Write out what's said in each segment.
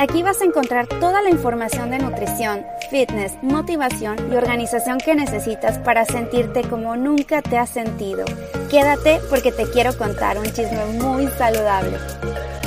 Aquí vas a encontrar toda la información de nutrición, fitness, motivación y organización que necesitas para sentirte como nunca te has sentido. Quédate porque te quiero contar un chisme muy saludable.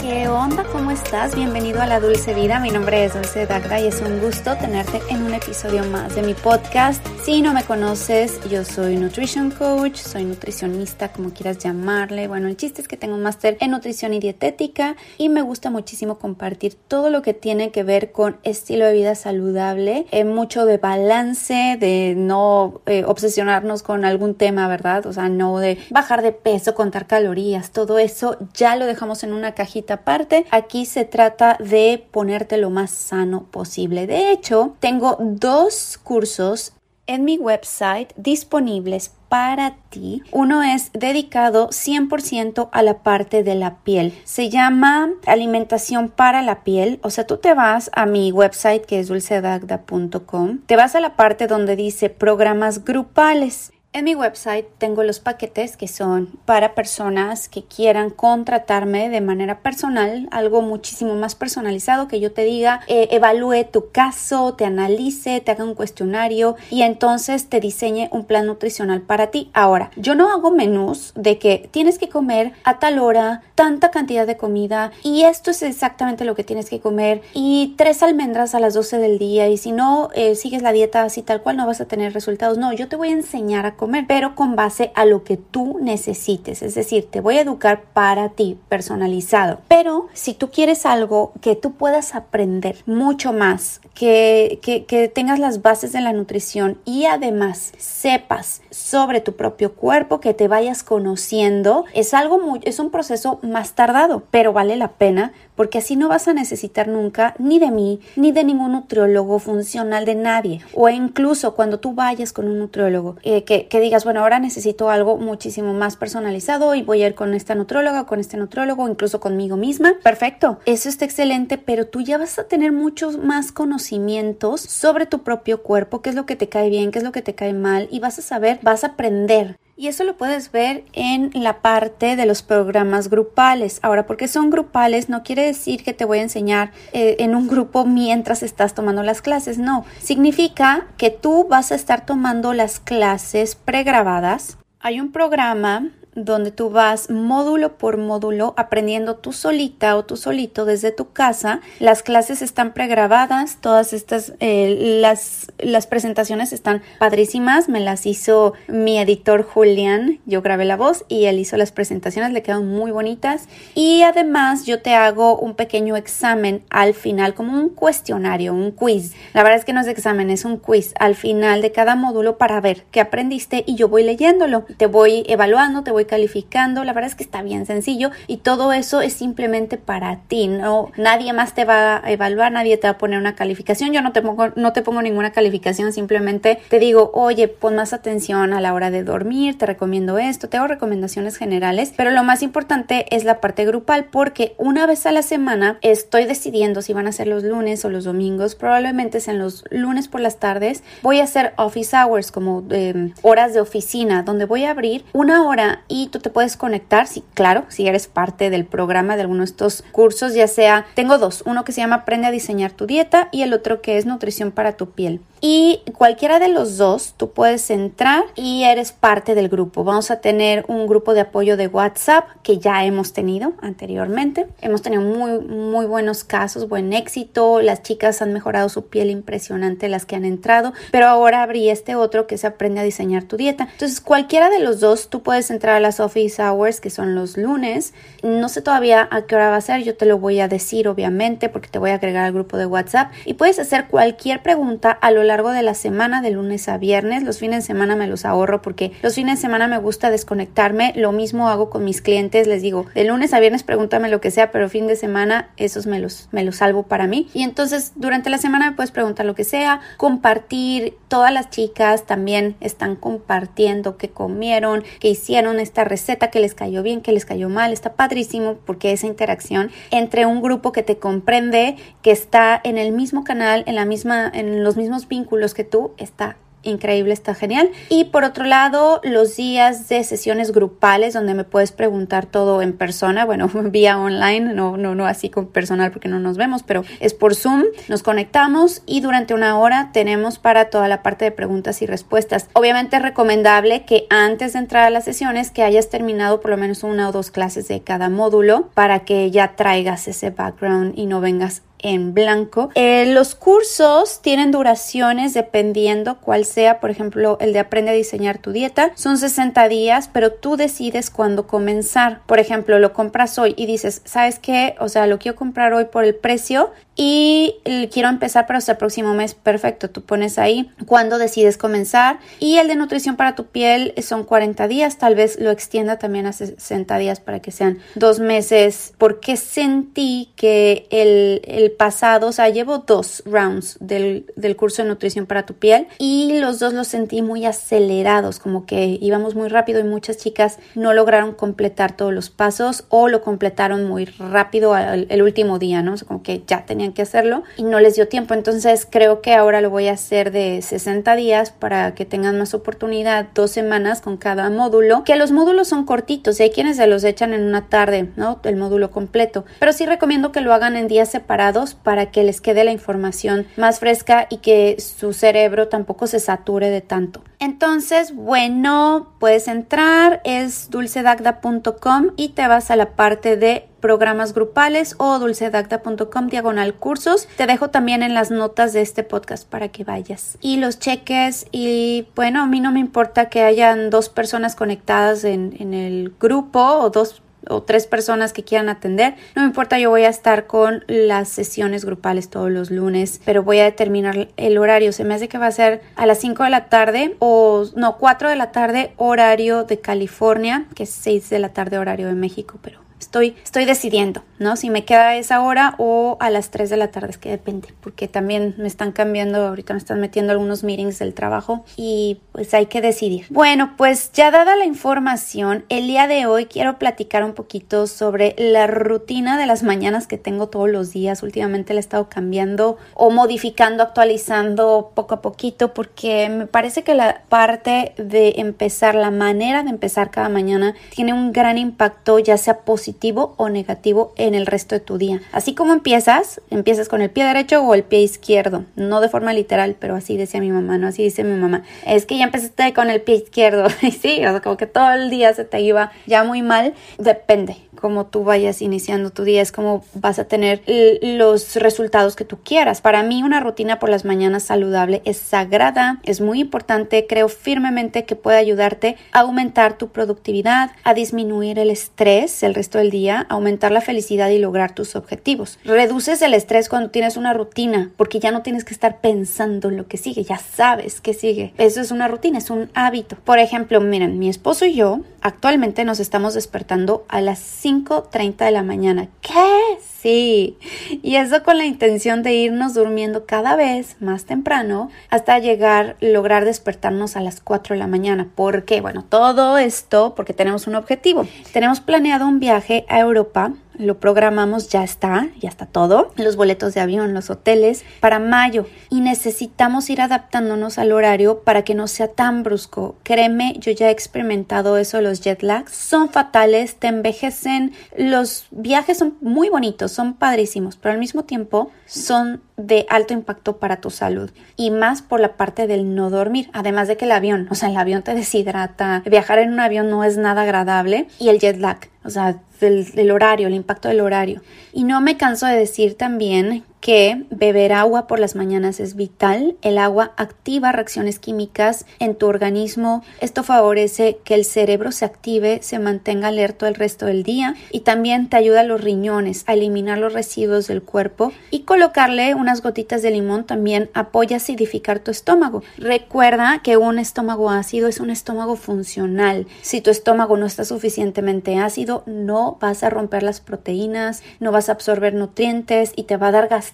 ¿Qué onda? ¿Cómo estás? Bienvenido a La Dulce Vida. Mi nombre es Dulce Dagda y es un gusto tenerte en un episodio más de mi podcast. Si no me conoces, yo soy Nutrition Coach, soy nutricionista, como quieras llamarle. Bueno, el chiste es que tengo un máster en nutrición y dietética y me gusta muchísimo compartir todo lo que tiene que ver con estilo de vida saludable, eh, mucho de balance, de no eh, obsesionarnos con algún tema, ¿verdad? O sea, no de bajar de peso, contar calorías, todo eso ya lo dejamos en una cajita parte. Aquí se trata de ponerte lo más sano posible. De hecho, tengo dos cursos en mi website disponibles para ti. Uno es dedicado 100% a la parte de la piel. Se llama alimentación para la piel. O sea, tú te vas a mi website que es dulcedagda.com. Te vas a la parte donde dice programas grupales. En mi website tengo los paquetes que son para personas que quieran contratarme de manera personal, algo muchísimo más personalizado que yo te diga, eh, evalúe tu caso, te analice, te haga un cuestionario y entonces te diseñe un plan nutricional para ti. Ahora, yo no hago menús de que tienes que comer a tal hora, tanta cantidad de comida y esto es exactamente lo que tienes que comer y tres almendras a las 12 del día y si no eh, sigues la dieta así tal cual no vas a tener resultados. No, yo te voy a enseñar a comer, pero con base a lo que tú necesites. Es decir, te voy a educar para ti, personalizado. Pero si tú quieres algo que tú puedas aprender mucho más, que, que, que tengas las bases de la nutrición y además sepas sobre tu propio cuerpo, que te vayas conociendo, es algo muy, es un proceso más tardado, pero vale la pena porque así no vas a necesitar nunca ni de mí, ni de ningún nutriólogo funcional de nadie. O incluso cuando tú vayas con un nutriólogo, eh, que, que, digas, bueno, ahora necesito algo muchísimo más personalizado y voy a ir con esta nutrióloga, con este nutriólogo, incluso conmigo misma. Perfecto, eso está excelente, pero tú ya vas a tener muchos más conocimientos sobre tu propio cuerpo, qué es lo que te cae bien, qué es lo que te cae mal y vas a saber, vas a aprender y eso lo puedes ver en la parte de los programas grupales. Ahora, porque son grupales, no quiere decir que te voy a enseñar eh, en un grupo mientras estás tomando las clases. No, significa que tú vas a estar tomando las clases pregrabadas. Hay un programa donde tú vas módulo por módulo aprendiendo tú solita o tú solito desde tu casa. Las clases están pregrabadas, todas estas, eh, las, las presentaciones están padrísimas, me las hizo mi editor Julián, yo grabé la voz y él hizo las presentaciones, le quedan muy bonitas y además yo te hago un pequeño examen al final, como un cuestionario, un quiz. La verdad es que no es examen, es un quiz al final de cada módulo para ver qué aprendiste y yo voy leyéndolo, te voy evaluando, te voy calificando. La verdad es que está bien sencillo y todo eso es simplemente para ti. No, nadie más te va a evaluar, nadie te va a poner una calificación. Yo no te pongo, no te pongo ninguna calificación, simplemente te digo, oye, pon más atención a la hora de dormir, te recomiendo esto, te hago recomendaciones generales, pero lo más importante es la parte grupal porque una vez a la semana estoy decidiendo si van a ser los lunes o los domingos, probablemente sean los lunes por las tardes. Voy a hacer office hours como em, horas de oficina donde voy a abrir una hora y tú te puedes conectar, sí, claro, si eres parte del programa de alguno de estos cursos, ya sea, tengo dos, uno que se llama Aprende a diseñar tu dieta y el otro que es Nutrición para tu piel. Y cualquiera de los dos, tú puedes entrar y eres parte del grupo. Vamos a tener un grupo de apoyo de WhatsApp que ya hemos tenido anteriormente. Hemos tenido muy, muy buenos casos, buen éxito. Las chicas han mejorado su piel impresionante, las que han entrado. Pero ahora abrí este otro que se aprende a diseñar tu dieta. Entonces, cualquiera de los dos, tú puedes entrar las office hours que son los lunes. No sé todavía a qué hora va a ser. Yo te lo voy a decir, obviamente, porque te voy a agregar al grupo de WhatsApp. Y puedes hacer cualquier pregunta a lo largo de la semana, de lunes a viernes. Los fines de semana me los ahorro porque los fines de semana me gusta desconectarme. Lo mismo hago con mis clientes. Les digo, de lunes a viernes pregúntame lo que sea, pero fin de semana esos me los, me los salvo para mí. Y entonces durante la semana me puedes preguntar lo que sea, compartir. Todas las chicas también están compartiendo qué comieron, qué hicieron, esta receta que les cayó bien, que les cayó mal. Está padrísimo porque esa interacción entre un grupo que te comprende, que está en el mismo canal, en la misma, en los mismos vínculos que tú está increíble, está genial. Y por otro lado, los días de sesiones grupales donde me puedes preguntar todo en persona, bueno, vía online, no, no, no así con personal porque no nos vemos, pero es por Zoom, nos conectamos y durante una hora tenemos para toda la parte de preguntas y respuestas. Obviamente es recomendable que antes de entrar a las sesiones que hayas terminado por lo menos una o dos clases de cada módulo para que ya traigas ese background y no vengas en blanco. Eh, los cursos tienen duraciones dependiendo cuál sea, por ejemplo, el de aprende a diseñar tu dieta. Son 60 días, pero tú decides cuándo comenzar. Por ejemplo, lo compras hoy y dices, ¿sabes qué? O sea, lo quiero comprar hoy por el precio y quiero empezar para el próximo mes. Perfecto, tú pones ahí cuándo decides comenzar. Y el de nutrición para tu piel son 40 días, tal vez lo extienda también a 60 días para que sean dos meses, porque sentí que el, el pasado, o sea, llevo dos rounds del, del curso de nutrición para tu piel y los dos los sentí muy acelerados, como que íbamos muy rápido y muchas chicas no lograron completar todos los pasos o lo completaron muy rápido el, último día, ¿no? Como que ya que hacerlo y no les dio tiempo. Entonces creo que ahora lo voy a hacer de 60 días para que tengan más oportunidad, dos semanas con cada módulo, que los módulos son cortitos y hay quienes se los echan en una tarde, ¿no? El módulo completo. Pero sí recomiendo que lo hagan en días separados para que les quede la información más fresca y que su cerebro tampoco se sature de tanto. Entonces, bueno, puedes entrar, es dulcedagda.com y te vas a la parte de programas grupales o dulcedagda.com diagonal cursos. Te dejo también en las notas de este podcast para que vayas y los cheques. Y bueno, a mí no me importa que hayan dos personas conectadas en, en el grupo o dos o tres personas que quieran atender. No me importa, yo voy a estar con las sesiones grupales todos los lunes, pero voy a determinar el horario. Se me hace que va a ser a las 5 de la tarde o no, 4 de la tarde horario de California, que es 6 de la tarde horario de México, pero estoy, estoy decidiendo, ¿no? Si me queda a esa hora o a las 3 de la tarde, es que depende, porque también me están cambiando, ahorita me están metiendo algunos meetings del trabajo y pues hay que decidir. Bueno, pues ya dada la información, el día de hoy quiero platicar un poquito sobre la rutina de las mañanas que tengo todos los días. Últimamente la he estado cambiando o modificando, actualizando poco a poquito, porque me parece que la parte de empezar, la manera de empezar cada mañana, tiene un gran impacto, ya sea positivo o negativo en el resto de tu día. Así como empiezas, empiezas con el pie derecho o el pie izquierdo, no de forma literal, pero así decía mi mamá, ¿no? Así dice mi mamá. Es que ya empezaste con el pie izquierdo. y sí, o sea, como que todo el día se te iba ya muy mal. Depende como tú vayas iniciando tu día, es como vas a tener los resultados que tú quieras. Para mí una rutina por las mañanas saludable es sagrada, es muy importante, creo firmemente que puede ayudarte a aumentar tu productividad, a disminuir el estrés el resto del día, aumentar la felicidad y lograr tus objetivos. Reduces el estrés cuando tienes una rutina, porque ya no tienes que estar pensando en lo que sigue, ya sabes que sigue. Eso es una rutina, es un hábito. Por ejemplo, miren, mi esposo y yo actualmente nos estamos despertando a las 5 5.30 de la mañana. ¿Qué? Sí. Y eso con la intención de irnos durmiendo cada vez más temprano hasta llegar, lograr despertarnos a las 4 de la mañana. ¿Por qué? Bueno, todo esto porque tenemos un objetivo. Tenemos planeado un viaje a Europa lo programamos, ya está, ya está todo, los boletos de avión, los hoteles, para mayo. Y necesitamos ir adaptándonos al horario para que no sea tan brusco. Créeme, yo ya he experimentado eso, los jet lags. Son fatales, te envejecen, los viajes son muy bonitos, son padrísimos, pero al mismo tiempo son de alto impacto para tu salud y más por la parte del no dormir, además de que el avión, o sea, el avión te deshidrata, viajar en un avión no es nada agradable y el jet lag, o sea, del, horario, el impacto del horario. Y no me canso de decir también que beber agua por las mañanas es vital. El agua activa reacciones químicas en tu organismo. Esto favorece que el cerebro se active, se mantenga alerta el resto del día y también te ayuda a los riñones a eliminar los residuos del cuerpo y colocarle unas gotitas de limón también apoya a acidificar tu estómago. Recuerda que un estómago ácido es un estómago funcional. Si tu estómago no está suficientemente ácido, no vas a romper las proteínas, no vas a absorber nutrientes y te va a dar gastritis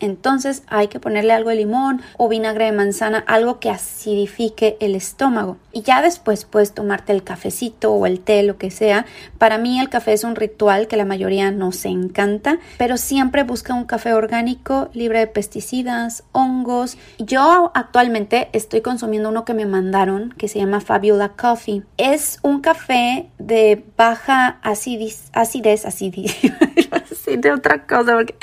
Entonces hay que ponerle algo de limón o vinagre de manzana, algo que acidifique el estómago. Y ya después puedes tomarte el cafecito o el té, lo que sea. Para mí el café es un ritual que la mayoría nos encanta, pero siempre busca un café orgánico, libre de pesticidas, hongos. Yo actualmente estoy consumiendo uno que me mandaron que se llama Fabiola Coffee. Es un café de baja acidez, acidez, acidez. de otra cosa porque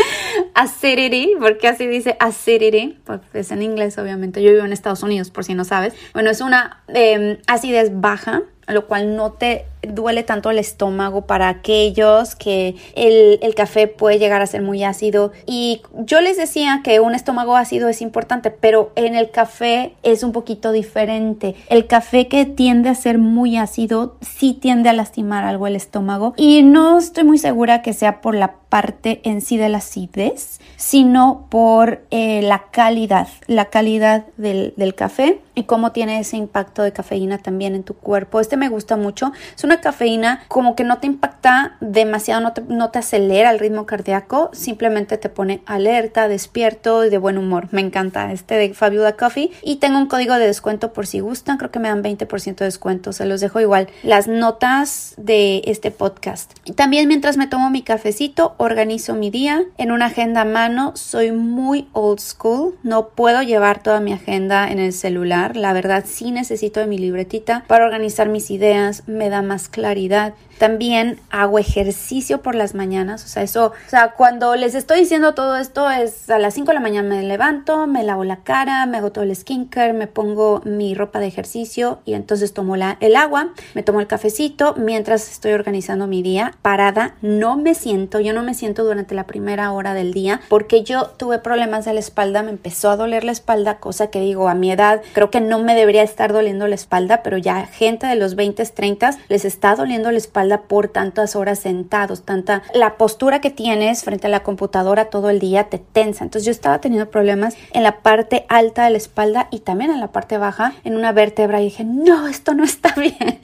acidity, porque así dice acidity, pues es en inglés obviamente, yo vivo en Estados Unidos por si no sabes. Bueno, es una eh, acidez baja, lo cual no te duele tanto el estómago para aquellos que el, el, café puede llegar a ser muy ácido. Y yo les decía que un estómago ácido es importante, pero en el café es un poquito diferente. El café que tiende a ser muy ácido sí tiende a lastimar algo el estómago. Y no estoy muy segura que sea por la parte en sí de la acidez, sino por eh, la calidad, la calidad del, café y cómo tiene ese impacto de cafeína también en tu cuerpo. Este me gusta mucho. Es una cafeína como que no te impacta demasiado, no te, no te acelera el ritmo cardíaco, simplemente te pone alerta, despierto y de buen humor. Me encanta este de Fabiola Coffee y tengo un código de descuento por si gustan, creo que me dan 20% de descuento, se los dejo igual. Las notas de este podcast. También mientras me tomo mi cafecito, organizo mi día. En una agenda a mano, soy muy old school, no puedo llevar toda mi agenda en el celular, la verdad sí necesito de mi libretita para organizar mis ideas, me da más claridad. También hago ejercicio por las mañanas, o sea, eso, o sea, cuando les estoy diciendo todo esto es a las 5 de la mañana me levanto, me lavo la cara, me hago todo el skincare, me pongo mi ropa de ejercicio y entonces tomo el agua, me tomo el cafecito mientras estoy organizando mi día. Parada, no me siento, yo no me siento durante la primera hora del día porque yo tuve problemas de la espalda, me empezó a doler la espalda, cosa que digo, a mi edad creo que no me debería estar doliendo la espalda, pero ya gente de los 20, 30 les está doliendo la espalda por tantas horas sentados, tanta la postura que tienes frente a la computadora todo el día te tensa. Entonces yo estaba teniendo problemas en la parte alta de la espalda y también en la parte baja, en una vértebra y dije, no, esto no está bien.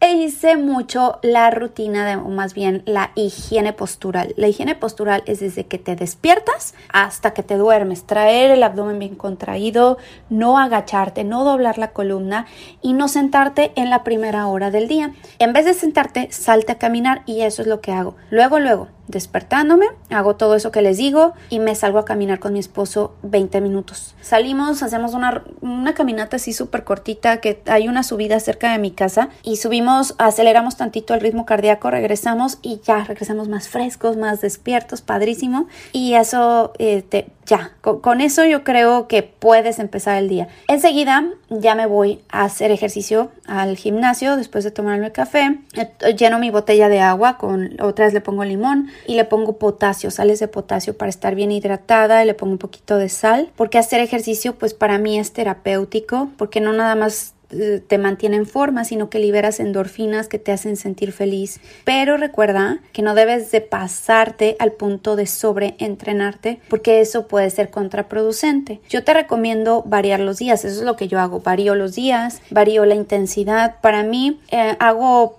E hice mucho la rutina de, más bien la higiene postural. La higiene postural es desde que te despiertas hasta que te duermes, traer el abdomen bien contraído, no agacharte, no doblar la columna y no sentarte en la primera hora del día. En vez de sentarte, salte a caminar y eso es lo que hago. Luego, luego, despertándome, hago todo eso que les digo y me salgo a caminar con mi esposo 20 minutos. Salimos, hacemos una, una caminata así súper cortita que hay una subida cerca de mi casa y subimos, aceleramos tantito el ritmo cardíaco, regresamos y ya regresamos más frescos, más despiertos, padrísimo. Y eso eh, ya, con, eso yo creo que puedes empezar el día. Enseguida ya me voy a hacer ejercicio al gimnasio después de tomarme el café. Eh, lleno mi botella de agua, con otras le pongo limón y le pongo potasio, sales de potasio para estar bien hidratada y le pongo un poquito de sal, porque hacer ejercicio pues para mí es terapéutico, porque no nada más eh, te mantiene en forma, sino que liberas endorfinas que te hacen sentir feliz. Pero recuerda que no debes de pasarte al punto de sobreentrenarte porque eso puede ser contraproducente. Yo te recomiendo variar los días, eso es lo que yo hago, varío los días, varío la intensidad. Para mí eh, hago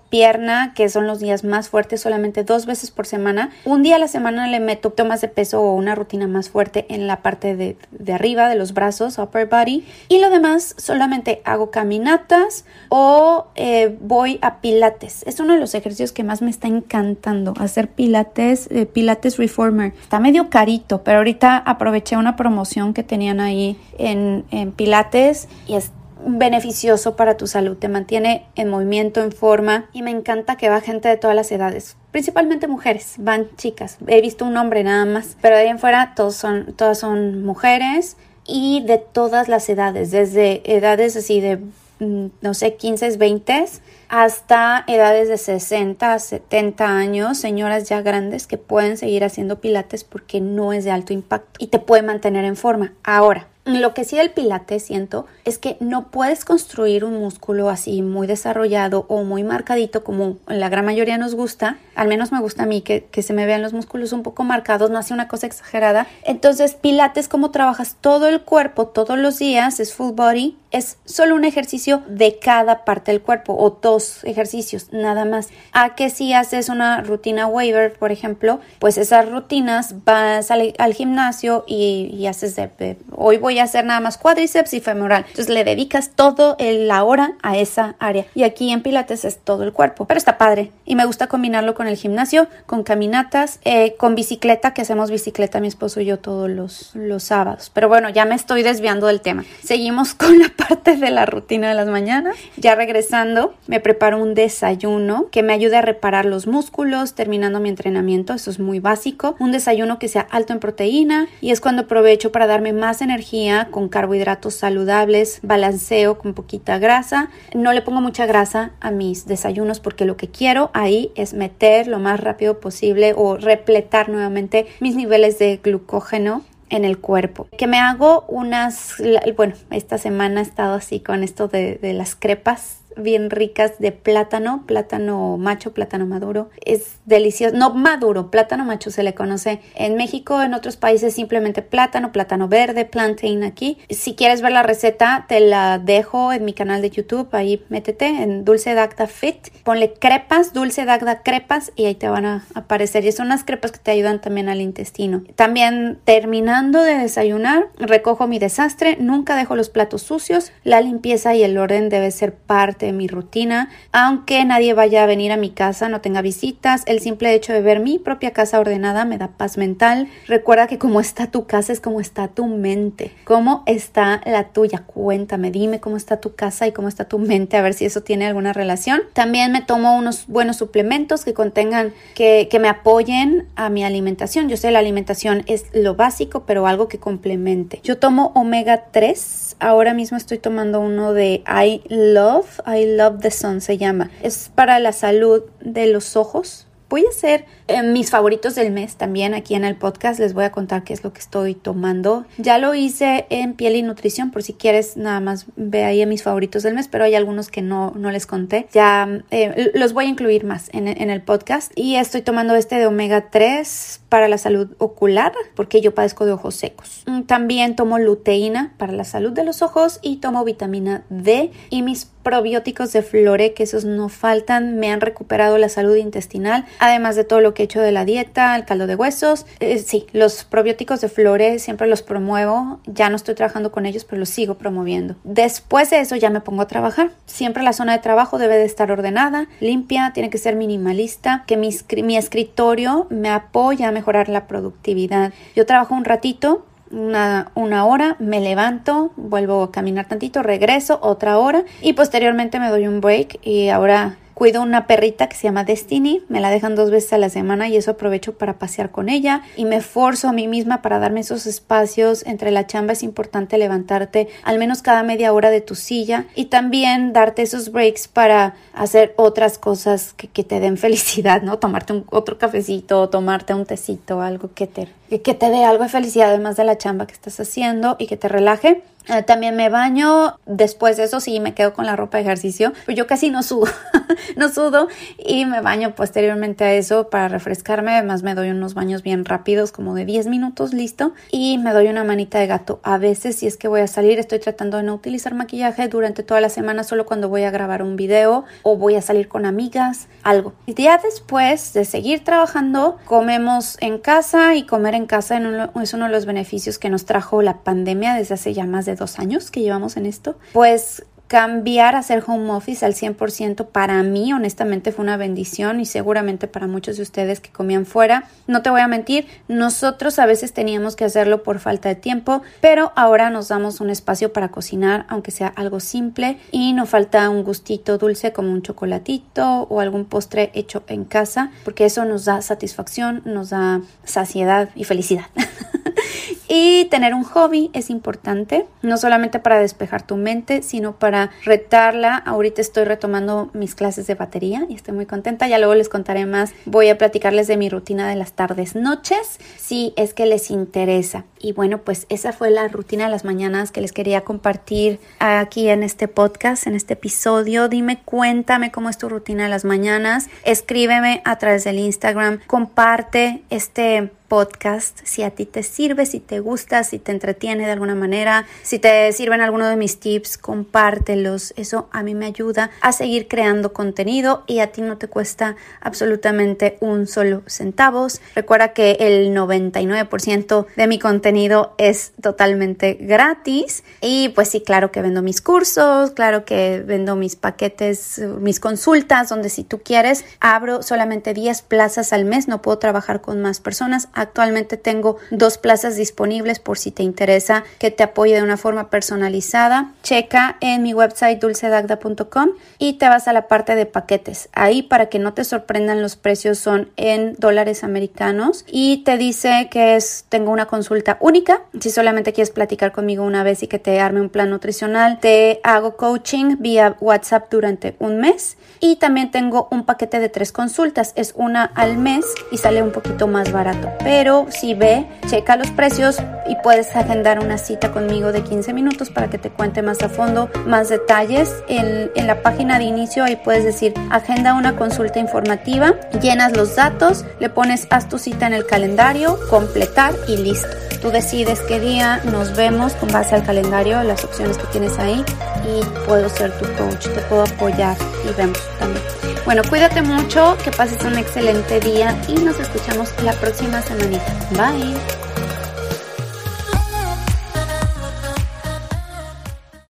que son los días más fuertes, solamente dos veces por semana. Un día a la semana le meto tomas de peso o una rutina más fuerte en la parte de, de arriba de los brazos, upper body. Y lo demás solamente hago caminatas o eh, voy a pilates. Es uno de los ejercicios que más me está encantando, hacer pilates, eh, pilates reformer. Está medio carito, pero ahorita aproveché una promoción que tenían ahí en, en pilates y es beneficioso para tu salud, te mantiene en movimiento, en forma y me encanta que va gente de todas las edades, principalmente mujeres, van chicas, he visto un hombre nada más, pero de ahí en fuera todos son, todas son mujeres y de todas las edades, desde edades así de mm, no sé, 15, 20 hasta edades de 60, 70 años, señoras ya grandes que pueden seguir haciendo pilates porque no es de alto impacto y te puede mantener en forma. Ahora, lo que sí del pilates siento es que no puedes construir un músculo así muy desarrollado o muy marcadito como la gran mayoría nos gusta. Al menos me gusta a mí que, se me vean los músculos un poco marcados, no hace una cosa exagerada. Entonces, pilates, como trabajas todo el cuerpo todos los días, es full body, es solo un ejercicio de cada parte del cuerpo o dos ejercicios, nada más. A que si haces una rutina waiver, por ejemplo, pues esas rutinas vas al, gimnasio y, haces de, hoy voy a hacer nada más cuádriceps y femoral. Entonces le dedicas todo la hora a esa área. Y aquí en Pilates es todo el cuerpo. Pero está padre. Y me gusta combinarlo con el gimnasio, con caminatas, eh, con bicicleta, que hacemos bicicleta mi esposo y yo todos los, los sábados. Pero bueno, ya me estoy desviando del tema. Seguimos con la parte de la rutina de las mañanas. Ya regresando, me preparo un desayuno que me ayude a reparar los músculos, terminando mi entrenamiento. Eso es muy básico. Un desayuno que sea alto en proteína y es cuando aprovecho para darme más energía con carbohidratos saludables, balanceo con poquita grasa. No le pongo mucha grasa a mis desayunos porque lo que quiero ahí es meter lo más rápido posible o repletar nuevamente mis niveles de glucógeno en el cuerpo. Que me hago unas, bueno, esta semana he estado así con esto de, de las crepas bien ricas de plátano, plátano macho, plátano maduro. Es delicioso, no maduro, plátano macho se le conoce en México, en otros países simplemente plátano, plátano verde, plantain aquí. Si quieres ver la receta, te la dejo en mi canal de YouTube, ahí métete en Dulce Dagda Fit, ponle crepas, Dulce Dagda crepas y ahí te van a aparecer. Y son unas crepas que te ayudan también al intestino. También terminando de desayunar, recojo mi desastre, nunca dejo los platos sucios, la limpieza y el orden debe ser parte mi rutina, aunque nadie vaya a venir a mi casa, no tenga visitas, el simple hecho de ver mi propia casa ordenada me da paz mental. Recuerda que como está tu casa es como está tu mente, cómo está la tuya. Cuéntame, dime cómo está tu casa y cómo está tu mente, a ver si eso tiene alguna relación. También me tomo unos buenos suplementos que contengan, que, que me apoyen a mi alimentación. Yo sé, la alimentación es lo básico, pero algo que complemente. Yo tomo omega 3, ahora mismo estoy tomando uno de I Love, I Love the Sun se llama. Es para la salud de los ojos. Voy a hacer eh, mis favoritos del mes también aquí en el podcast. Les voy a contar qué es lo que estoy tomando. Ya lo hice en piel y nutrición, por si quieres nada más ve ahí en mis favoritos del mes, pero hay algunos que no, no les conté. Ya eh, los voy a incluir más en, en el podcast. Y estoy tomando este de omega 3 para la salud ocular, porque yo padezco de ojos secos. Mm, también tomo luteína para la salud de los ojos y tomo vitamina D y mis probióticos de flore, que esos no faltan, me han recuperado la salud intestinal, además de todo lo que he hecho de la dieta, el caldo de huesos. Eh, sí, los probióticos de flore siempre los promuevo, ya no estoy trabajando con ellos, pero los sigo promoviendo. Después de eso ya me pongo a trabajar. Siempre la zona de trabajo debe de estar ordenada, limpia, tiene que ser minimalista, que mi, mi escritorio me apoya a mejorar la productividad. Yo trabajo un ratito una, una, hora, me levanto, vuelvo a caminar tantito, regreso otra hora y posteriormente me doy un break y ahora Cuido una perrita que se llama Destiny, me la dejan dos veces a la semana y eso aprovecho para pasear con ella y me forzo a mí misma para darme esos espacios entre la chamba. Es importante levantarte al menos cada media hora de tu silla y también darte esos breaks para hacer otras cosas que, te den felicidad, ¿no? Tomarte un, otro cafecito, tomarte un tecito, algo que te, que te dé algo de felicidad además de la chamba que estás haciendo y que te relaje. Eh, también me baño, después de eso sí me quedo con la ropa de ejercicio, pero yo casi no sudo, no sudo y me baño posteriormente a eso para refrescarme, además me doy unos baños bien rápidos como de 10 minutos, listo, y me doy una manita de gato. A veces si es que voy a salir estoy tratando de no utilizar maquillaje durante toda la semana, solo cuando voy a grabar un video o voy a salir con amigas, algo. Y ya después de seguir trabajando, comemos en casa y comer en casa es uno de los beneficios que nos trajo la pandemia desde hace ya más de dos años que llevamos en esto, pues cambiar a hacer home office al 100% para mí honestamente fue una bendición y seguramente para muchos de ustedes que comían fuera. No te voy a mentir, nosotros a veces teníamos que hacerlo por falta de tiempo, pero ahora nos damos un espacio para cocinar, aunque sea algo simple y no falta un gustito dulce como un chocolatito o algún postre hecho en casa, porque eso nos da satisfacción, nos da saciedad y felicidad. Y tener un hobby es importante, no solamente para despejar tu mente, sino para retarla. Ahorita estoy retomando mis clases de batería y estoy muy contenta. Ya luego les contaré más. Voy a platicarles de mi rutina de las tardes noches, si es que les interesa. Y bueno, pues esa fue la rutina de las mañanas que les quería compartir aquí en este podcast, en este episodio. Dime, cuéntame cómo es tu rutina de las mañanas. Escríbeme a través del Instagram. Comparte este podcast. Si a ti te sirve, si te gusta, si te entretiene de alguna manera, si te sirven alguno de mis tips, compártelos. Eso a mí me ayuda a seguir creando contenido y a ti no te cuesta absolutamente un solo centavos. Recuerda que el 99% de mi contenido es totalmente gratis y pues sí, claro que vendo mis cursos, claro que vendo mis paquetes, mis consultas, donde si tú quieres, abro solamente 10 plazas al mes, no puedo trabajar con más personas. Actualmente tengo dos plazas disponibles por si te interesa que te apoye de una forma personalizada. Checa en mi website dulcedagda.com y te vas a la parte de paquetes. Ahí para que no te sorprendan los precios son en dólares americanos y te dice que es tengo una consulta única. Si solamente quieres platicar conmigo una vez y que te arme un plan nutricional, te hago coaching vía WhatsApp durante un mes y también tengo un paquete de tres consultas. Es una al mes y sale un poquito más barato. Pero si ve, checa los precios y puedes agendar una cita conmigo de 15 minutos para que te cuente más a fondo, más detalles. En, en la página de inicio ahí puedes decir agenda una consulta informativa, llenas los datos, le pones haz tu cita en el calendario, completar y listo. Tú decides qué día nos vemos con base al calendario, las opciones que tienes ahí y puedo ser tu coach, te puedo apoyar y vemos también. Bueno, cuídate mucho, que pases un excelente día y nos escuchamos la próxima semanita. Bye.